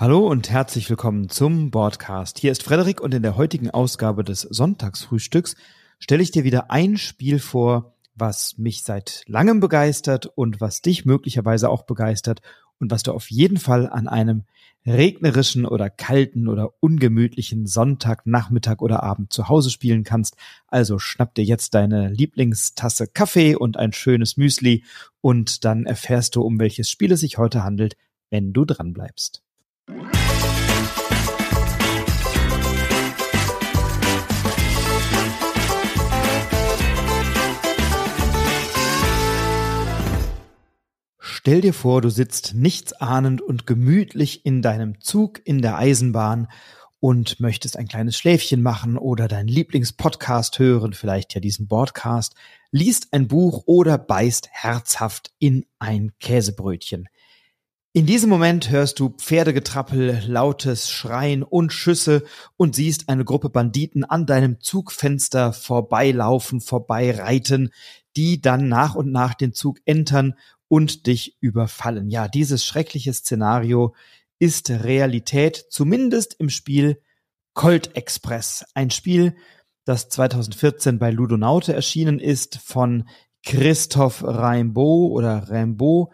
Hallo und herzlich willkommen zum Podcast. Hier ist Frederik und in der heutigen Ausgabe des Sonntagsfrühstücks stelle ich dir wieder ein Spiel vor, was mich seit langem begeistert und was dich möglicherweise auch begeistert und was du auf jeden Fall an einem regnerischen oder kalten oder ungemütlichen Sonntag, Nachmittag oder Abend zu Hause spielen kannst. Also schnapp dir jetzt deine Lieblingstasse Kaffee und ein schönes Müsli und dann erfährst du, um welches Spiel es sich heute handelt, wenn du dran bleibst. Stell dir vor, du sitzt nichtsahnend und gemütlich in deinem Zug in der Eisenbahn und möchtest ein kleines Schläfchen machen oder deinen Lieblingspodcast hören, vielleicht ja diesen Podcast, liest ein Buch oder beißt herzhaft in ein Käsebrötchen. In diesem Moment hörst du Pferdegetrappel, lautes Schreien und Schüsse und siehst eine Gruppe Banditen an deinem Zugfenster vorbeilaufen, vorbeireiten, die dann nach und nach den Zug entern und dich überfallen. Ja, dieses schreckliche Szenario ist Realität, zumindest im Spiel Colt Express. Ein Spiel, das 2014 bei Ludonaute erschienen ist von Christoph Rimbaud oder Rimbaud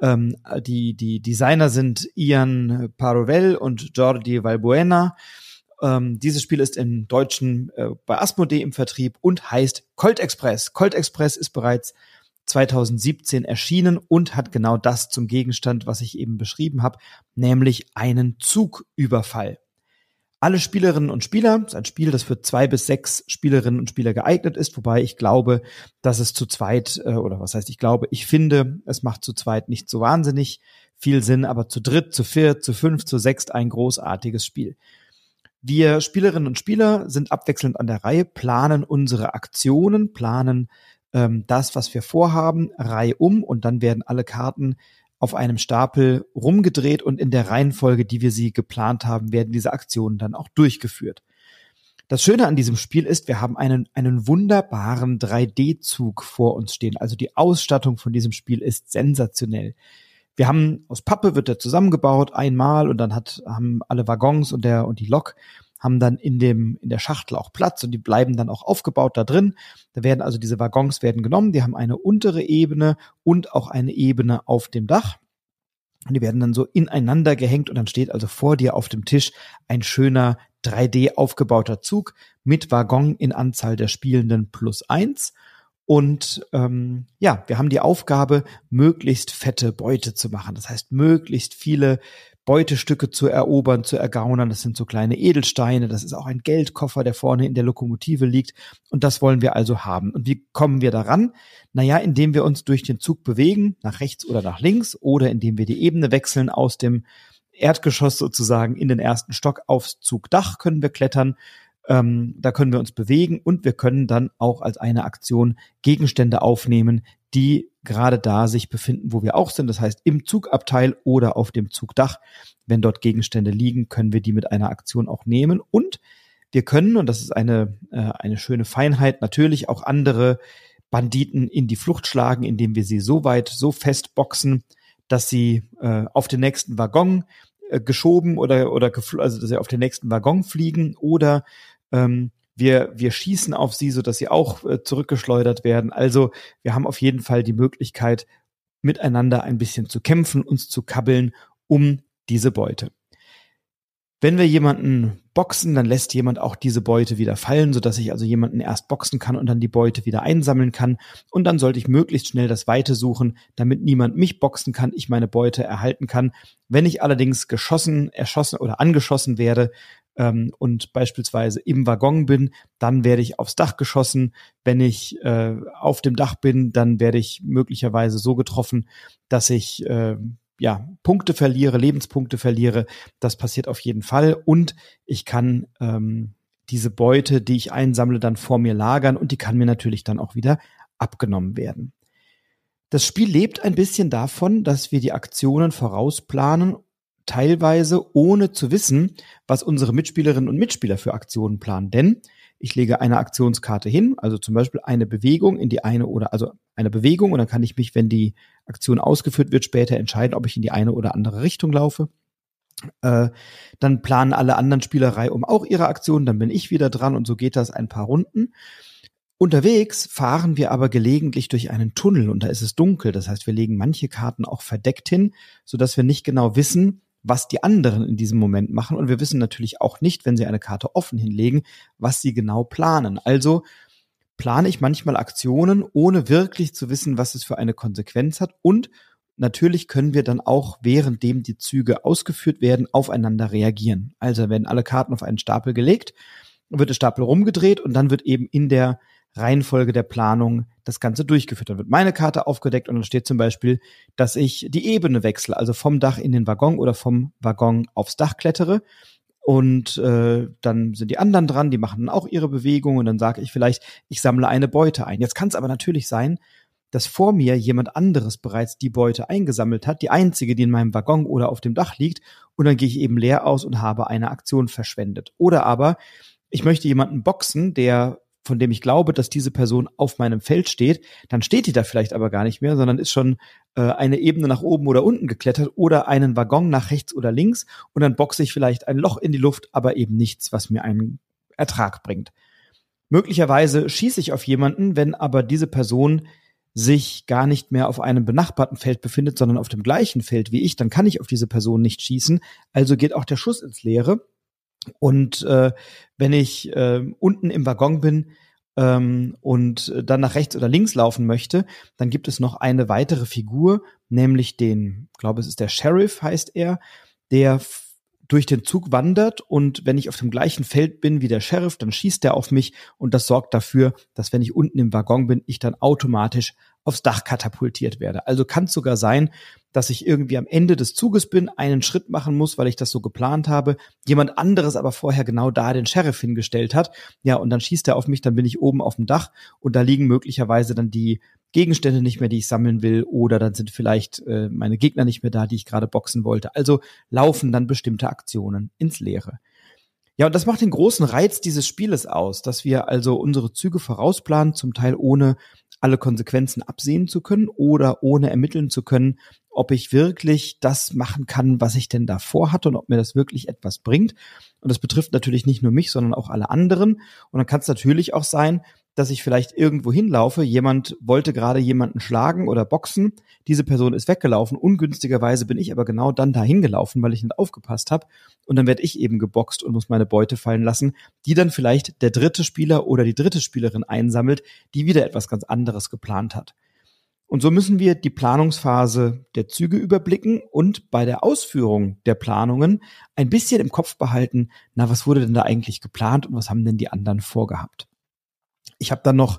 ähm, die, die Designer sind Ian Parovel und Jordi Valbuena. Ähm, dieses Spiel ist im Deutschen äh, bei Asmodee im Vertrieb und heißt Colt Express. Colt Express ist bereits 2017 erschienen und hat genau das zum Gegenstand, was ich eben beschrieben habe, nämlich einen Zugüberfall alle Spielerinnen und Spieler. Das ist ein Spiel, das für zwei bis sechs Spielerinnen und Spieler geeignet ist, wobei ich glaube, dass es zu zweit, äh, oder was heißt ich glaube, ich finde, es macht zu zweit nicht so wahnsinnig viel Sinn, aber zu dritt, zu viert, zu fünf, zu sechst ein großartiges Spiel. Wir Spielerinnen und Spieler sind abwechselnd an der Reihe, planen unsere Aktionen, planen ähm, das, was wir vorhaben, Reihe um und dann werden alle Karten auf einem Stapel rumgedreht und in der Reihenfolge, die wir sie geplant haben, werden diese Aktionen dann auch durchgeführt. Das Schöne an diesem Spiel ist, wir haben einen, einen wunderbaren 3D-Zug vor uns stehen. Also die Ausstattung von diesem Spiel ist sensationell. Wir haben aus Pappe wird er zusammengebaut einmal und dann hat, haben alle Waggons und der, und die Lok haben dann in dem, in der Schachtel auch Platz und die bleiben dann auch aufgebaut da drin. Da werden also diese Waggons werden genommen, die haben eine untere Ebene und auch eine Ebene auf dem Dach. Und die werden dann so ineinander gehängt und dann steht also vor dir auf dem Tisch ein schöner 3D aufgebauter Zug mit Waggon in Anzahl der Spielenden plus eins. Und ähm, ja, wir haben die Aufgabe, möglichst fette Beute zu machen. Das heißt, möglichst viele Beutestücke zu erobern, zu ergaunern. Das sind so kleine Edelsteine. Das ist auch ein Geldkoffer, der vorne in der Lokomotive liegt. Und das wollen wir also haben. Und wie kommen wir daran? Naja, indem wir uns durch den Zug bewegen, nach rechts oder nach links, oder indem wir die Ebene wechseln aus dem Erdgeschoss sozusagen in den ersten Stock aufs Zugdach können wir klettern. Ähm, da können wir uns bewegen und wir können dann auch als eine Aktion Gegenstände aufnehmen, die gerade da sich befinden, wo wir auch sind. Das heißt, im Zugabteil oder auf dem Zugdach. Wenn dort Gegenstände liegen, können wir die mit einer Aktion auch nehmen. Und wir können, und das ist eine, äh, eine schöne Feinheit, natürlich auch andere Banditen in die Flucht schlagen, indem wir sie so weit, so fest boxen, dass sie äh, auf den nächsten Waggon äh, geschoben oder, oder also dass sie auf den nächsten Waggon fliegen oder ähm, wir, wir schießen auf sie, so dass sie auch äh, zurückgeschleudert werden. Also wir haben auf jeden Fall die Möglichkeit, miteinander ein bisschen zu kämpfen, uns zu kabbeln um diese Beute. Wenn wir jemanden boxen, dann lässt jemand auch diese Beute wieder fallen, sodass ich also jemanden erst boxen kann und dann die Beute wieder einsammeln kann. Und dann sollte ich möglichst schnell das Weite suchen, damit niemand mich boxen kann, ich meine Beute erhalten kann. Wenn ich allerdings geschossen, erschossen oder angeschossen werde, ähm, und beispielsweise im Waggon bin, dann werde ich aufs Dach geschossen. Wenn ich äh, auf dem Dach bin, dann werde ich möglicherweise so getroffen, dass ich äh, ja, Punkte verliere, Lebenspunkte verliere. Das passiert auf jeden Fall. Und ich kann ähm, diese Beute, die ich einsammle, dann vor mir lagern und die kann mir natürlich dann auch wieder abgenommen werden. Das Spiel lebt ein bisschen davon, dass wir die Aktionen vorausplanen teilweise ohne zu wissen, was unsere Mitspielerinnen und Mitspieler für Aktionen planen. Denn ich lege eine Aktionskarte hin, also zum Beispiel eine Bewegung in die eine oder also eine Bewegung und dann kann ich mich, wenn die Aktion ausgeführt wird, später entscheiden, ob ich in die eine oder andere Richtung laufe. Äh, dann planen alle anderen Spielerei um auch ihre Aktionen, dann bin ich wieder dran und so geht das ein paar Runden. Unterwegs fahren wir aber gelegentlich durch einen Tunnel und da ist es dunkel. Das heißt, wir legen manche Karten auch verdeckt hin, so dass wir nicht genau wissen, was die anderen in diesem Moment machen. Und wir wissen natürlich auch nicht, wenn sie eine Karte offen hinlegen, was sie genau planen. Also plane ich manchmal Aktionen, ohne wirklich zu wissen, was es für eine Konsequenz hat. Und natürlich können wir dann auch, währenddem die Züge ausgeführt werden, aufeinander reagieren. Also werden alle Karten auf einen Stapel gelegt, wird der Stapel rumgedreht und dann wird eben in der Reihenfolge der Planung das Ganze durchgeführt. Dann wird meine Karte aufgedeckt und dann steht zum Beispiel, dass ich die Ebene wechsle, also vom Dach in den Waggon oder vom Waggon aufs Dach klettere. Und äh, dann sind die anderen dran, die machen dann auch ihre Bewegung und dann sage ich vielleicht, ich sammle eine Beute ein. Jetzt kann es aber natürlich sein, dass vor mir jemand anderes bereits die Beute eingesammelt hat, die einzige, die in meinem Waggon oder auf dem Dach liegt, und dann gehe ich eben leer aus und habe eine Aktion verschwendet. Oder aber ich möchte jemanden boxen, der von dem ich glaube, dass diese Person auf meinem Feld steht, dann steht die da vielleicht aber gar nicht mehr, sondern ist schon äh, eine Ebene nach oben oder unten geklettert oder einen Waggon nach rechts oder links und dann boxe ich vielleicht ein Loch in die Luft, aber eben nichts, was mir einen Ertrag bringt. Möglicherweise schieße ich auf jemanden, wenn aber diese Person sich gar nicht mehr auf einem benachbarten Feld befindet, sondern auf dem gleichen Feld wie ich, dann kann ich auf diese Person nicht schießen. Also geht auch der Schuss ins Leere. Und äh, wenn ich äh, unten im Waggon bin ähm, und dann nach rechts oder links laufen möchte, dann gibt es noch eine weitere Figur, nämlich den, glaube es ist der Sheriff heißt er, der durch den Zug wandert. Und wenn ich auf dem gleichen Feld bin wie der Sheriff, dann schießt er auf mich. Und das sorgt dafür, dass wenn ich unten im Waggon bin, ich dann automatisch aufs Dach katapultiert werde. Also kann es sogar sein, dass ich irgendwie am Ende des Zuges bin, einen Schritt machen muss, weil ich das so geplant habe, jemand anderes aber vorher genau da den Sheriff hingestellt hat. Ja, und dann schießt er auf mich, dann bin ich oben auf dem Dach und da liegen möglicherweise dann die Gegenstände nicht mehr, die ich sammeln will, oder dann sind vielleicht äh, meine Gegner nicht mehr da, die ich gerade boxen wollte. Also laufen dann bestimmte Aktionen ins Leere. Ja, und das macht den großen Reiz dieses Spieles aus, dass wir also unsere Züge vorausplanen, zum Teil ohne alle Konsequenzen absehen zu können oder ohne ermitteln zu können, ob ich wirklich das machen kann, was ich denn davor hatte und ob mir das wirklich etwas bringt. Und das betrifft natürlich nicht nur mich, sondern auch alle anderen. Und dann kann es natürlich auch sein, dass ich vielleicht irgendwo hinlaufe, jemand wollte gerade jemanden schlagen oder boxen, diese Person ist weggelaufen, ungünstigerweise bin ich aber genau dann dahin gelaufen, weil ich nicht aufgepasst habe und dann werde ich eben geboxt und muss meine Beute fallen lassen, die dann vielleicht der dritte Spieler oder die dritte Spielerin einsammelt, die wieder etwas ganz anderes geplant hat. Und so müssen wir die Planungsphase der Züge überblicken und bei der Ausführung der Planungen ein bisschen im Kopf behalten, na, was wurde denn da eigentlich geplant und was haben denn die anderen vorgehabt? Ich habe dann noch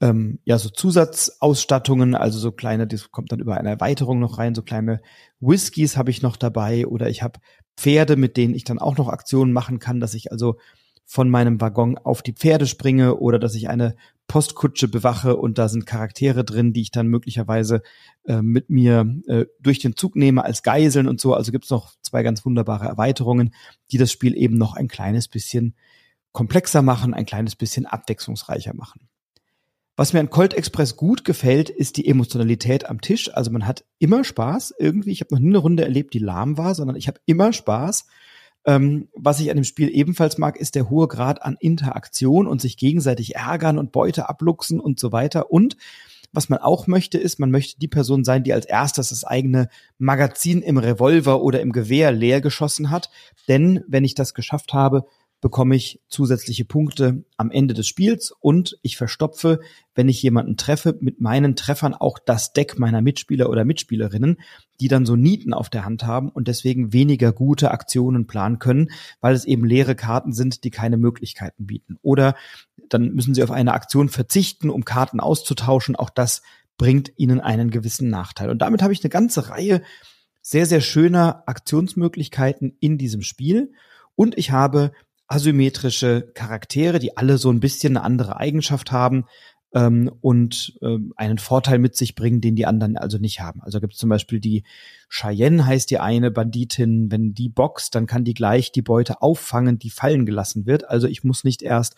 ähm, ja so Zusatzausstattungen, also so kleine, das kommt dann über eine Erweiterung noch rein, so kleine Whiskys habe ich noch dabei oder ich habe Pferde, mit denen ich dann auch noch Aktionen machen kann, dass ich also von meinem Waggon auf die Pferde springe oder dass ich eine Postkutsche bewache und da sind Charaktere drin, die ich dann möglicherweise äh, mit mir äh, durch den Zug nehme als Geiseln und so. Also gibt es noch zwei ganz wunderbare Erweiterungen, die das Spiel eben noch ein kleines bisschen komplexer machen, ein kleines bisschen abwechslungsreicher machen. Was mir an Colt Express gut gefällt, ist die Emotionalität am Tisch. Also man hat immer Spaß irgendwie. Ich habe noch nie eine Runde erlebt, die lahm war, sondern ich habe immer Spaß. Ähm, was ich an dem Spiel ebenfalls mag, ist der hohe Grad an Interaktion und sich gegenseitig ärgern und Beute abluchsen und so weiter. Und was man auch möchte, ist, man möchte die Person sein, die als erstes das eigene Magazin im Revolver oder im Gewehr leer geschossen hat. Denn wenn ich das geschafft habe, bekomme ich zusätzliche Punkte am Ende des Spiels und ich verstopfe, wenn ich jemanden treffe, mit meinen Treffern auch das Deck meiner Mitspieler oder Mitspielerinnen, die dann so Nieten auf der Hand haben und deswegen weniger gute Aktionen planen können, weil es eben leere Karten sind, die keine Möglichkeiten bieten. Oder dann müssen sie auf eine Aktion verzichten, um Karten auszutauschen. Auch das bringt ihnen einen gewissen Nachteil. Und damit habe ich eine ganze Reihe sehr, sehr schöner Aktionsmöglichkeiten in diesem Spiel. Und ich habe asymmetrische Charaktere, die alle so ein bisschen eine andere Eigenschaft haben ähm, und ähm, einen Vorteil mit sich bringen, den die anderen also nicht haben. Also gibt es zum Beispiel die Cheyenne heißt die eine Banditin, wenn die boxt, dann kann die gleich die Beute auffangen, die fallen gelassen wird. Also ich muss nicht erst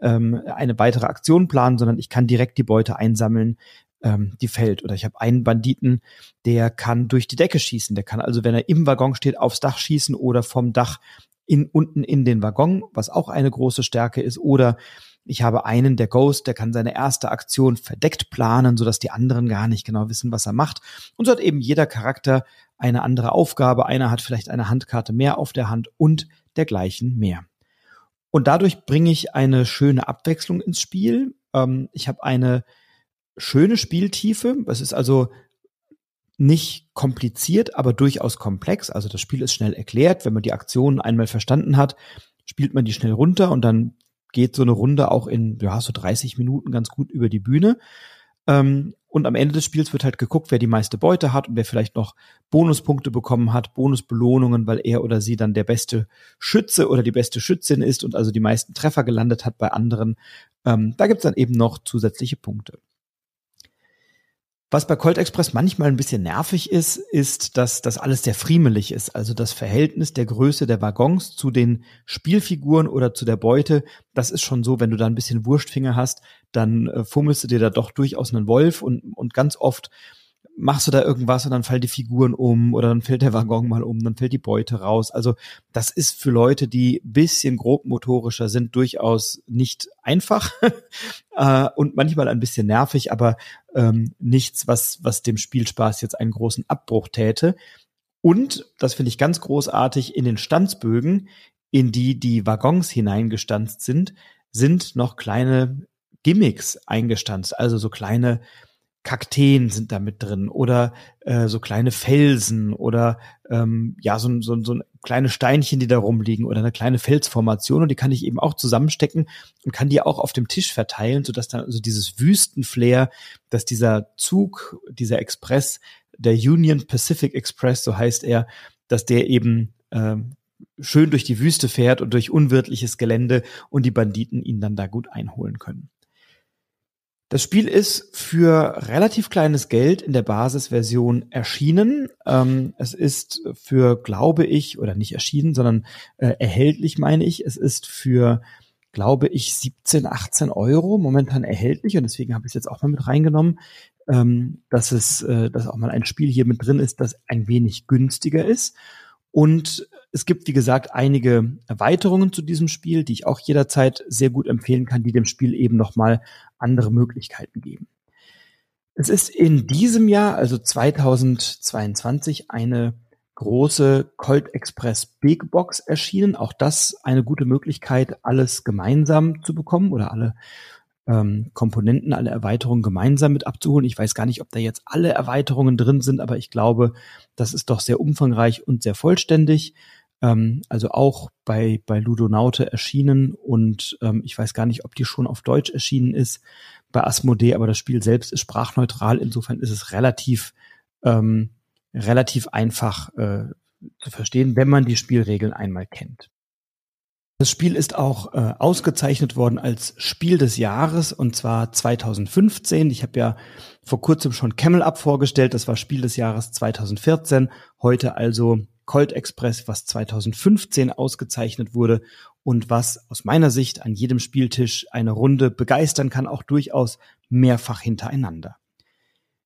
ähm, eine weitere Aktion planen, sondern ich kann direkt die Beute einsammeln, ähm, die fällt. Oder ich habe einen Banditen, der kann durch die Decke schießen. Der kann also, wenn er im Waggon steht, aufs Dach schießen oder vom Dach in, unten in den Waggon, was auch eine große Stärke ist. Oder ich habe einen, der Ghost, der kann seine erste Aktion verdeckt planen, sodass die anderen gar nicht genau wissen, was er macht. Und so hat eben jeder Charakter eine andere Aufgabe. Einer hat vielleicht eine Handkarte mehr auf der Hand und dergleichen mehr. Und dadurch bringe ich eine schöne Abwechslung ins Spiel. Ähm, ich habe eine schöne Spieltiefe. Es ist also nicht kompliziert, aber durchaus komplex. Also das Spiel ist schnell erklärt. Wenn man die Aktionen einmal verstanden hat, spielt man die schnell runter und dann geht so eine Runde auch in, ja, so 30 Minuten ganz gut über die Bühne. Ähm, und am Ende des Spiels wird halt geguckt, wer die meiste Beute hat und wer vielleicht noch Bonuspunkte bekommen hat, Bonusbelohnungen, weil er oder sie dann der beste Schütze oder die beste Schützin ist und also die meisten Treffer gelandet hat bei anderen. Ähm, da gibt's dann eben noch zusätzliche Punkte. Was bei Colt Express manchmal ein bisschen nervig ist, ist, dass das alles sehr friemelig ist. Also das Verhältnis der Größe der Waggons zu den Spielfiguren oder zu der Beute, das ist schon so, wenn du da ein bisschen Wurstfinger hast, dann äh, fummelst du dir da doch durchaus einen Wolf und, und ganz oft machst du da irgendwas und dann fallen die Figuren um oder dann fällt der Waggon mal um, dann fällt die Beute raus. Also das ist für Leute, die bisschen grobmotorischer sind, durchaus nicht einfach äh, und manchmal ein bisschen nervig, aber ähm, nichts, was, was dem Spielspaß jetzt einen großen Abbruch täte. Und, das finde ich ganz großartig, in den Stanzbögen, in die die Waggons hineingestanzt sind, sind noch kleine Gimmicks eingestanzt, also so kleine Kakteen sind da mit drin oder äh, so kleine Felsen oder ähm, ja so, so, so kleine Steinchen, die da rumliegen oder eine kleine Felsformation und die kann ich eben auch zusammenstecken und kann die auch auf dem Tisch verteilen, sodass dann also dieses Wüstenflair, dass dieser Zug, dieser Express, der Union Pacific Express, so heißt er, dass der eben äh, schön durch die Wüste fährt und durch unwirtliches Gelände und die Banditen ihn dann da gut einholen können. Das Spiel ist für relativ kleines Geld in der Basisversion erschienen. Ähm, es ist für, glaube ich, oder nicht erschienen, sondern äh, erhältlich, meine ich. Es ist für, glaube ich, 17, 18 Euro momentan erhältlich und deswegen habe ich es jetzt auch mal mit reingenommen, ähm, dass es, äh, dass auch mal ein Spiel hier mit drin ist, das ein wenig günstiger ist. Und es gibt, wie gesagt, einige Erweiterungen zu diesem Spiel, die ich auch jederzeit sehr gut empfehlen kann, die dem Spiel eben nochmal andere Möglichkeiten geben. Es ist in diesem Jahr, also 2022, eine große Colt Express Big Box erschienen. Auch das eine gute Möglichkeit, alles gemeinsam zu bekommen oder alle ähm, Komponenten, alle Erweiterungen gemeinsam mit abzuholen. Ich weiß gar nicht, ob da jetzt alle Erweiterungen drin sind, aber ich glaube, das ist doch sehr umfangreich und sehr vollständig. Ähm, also auch bei, bei Ludonaute erschienen und ähm, ich weiß gar nicht, ob die schon auf Deutsch erschienen ist bei Asmodee, aber das Spiel selbst ist sprachneutral. Insofern ist es relativ, ähm, relativ einfach äh, zu verstehen, wenn man die Spielregeln einmal kennt. Das Spiel ist auch äh, ausgezeichnet worden als Spiel des Jahres und zwar 2015. Ich habe ja vor kurzem schon Camel Up vorgestellt, das war Spiel des Jahres 2014. Heute also Colt Express, was 2015 ausgezeichnet wurde und was aus meiner Sicht an jedem Spieltisch eine Runde begeistern kann, auch durchaus mehrfach hintereinander.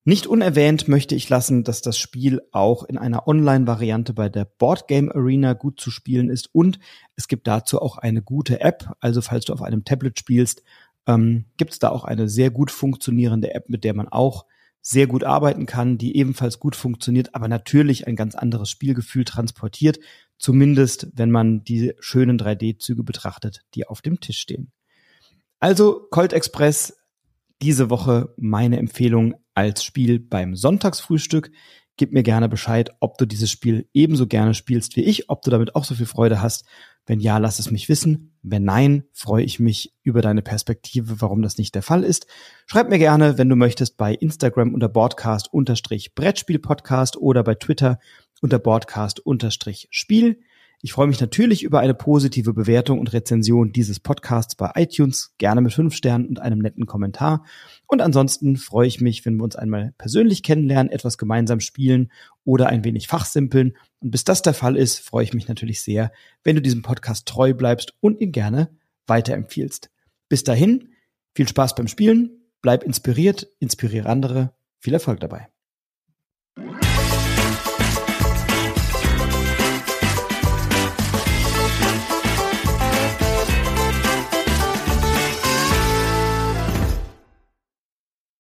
Nicht unerwähnt möchte ich lassen, dass das Spiel auch in einer Online-Variante bei der Board Game Arena gut zu spielen ist und es gibt dazu auch eine gute App. Also falls du auf einem Tablet spielst, ähm, gibt es da auch eine sehr gut funktionierende App, mit der man auch sehr gut arbeiten kann, die ebenfalls gut funktioniert, aber natürlich ein ganz anderes Spielgefühl transportiert, zumindest wenn man die schönen 3D-Züge betrachtet, die auf dem Tisch stehen. Also Colt Express diese Woche meine Empfehlung als Spiel beim Sonntagsfrühstück. Gib mir gerne Bescheid, ob du dieses Spiel ebenso gerne spielst wie ich, ob du damit auch so viel Freude hast. Wenn ja, lass es mich wissen. Wenn nein, freue ich mich über deine Perspektive, warum das nicht der Fall ist. Schreib mir gerne, wenn du möchtest, bei Instagram unter Broadcast-Brettspiel-Podcast oder bei Twitter unter Broadcast-Spiel. Ich freue mich natürlich über eine positive Bewertung und Rezension dieses Podcasts bei iTunes, gerne mit fünf Sternen und einem netten Kommentar. Und ansonsten freue ich mich, wenn wir uns einmal persönlich kennenlernen, etwas gemeinsam spielen oder ein wenig fachsimpeln. Und bis das der Fall ist, freue ich mich natürlich sehr, wenn du diesem Podcast treu bleibst und ihn gerne weiterempfiehlst. Bis dahin, viel Spaß beim Spielen bleib inspiriert, inspiriere andere. Viel Erfolg dabei.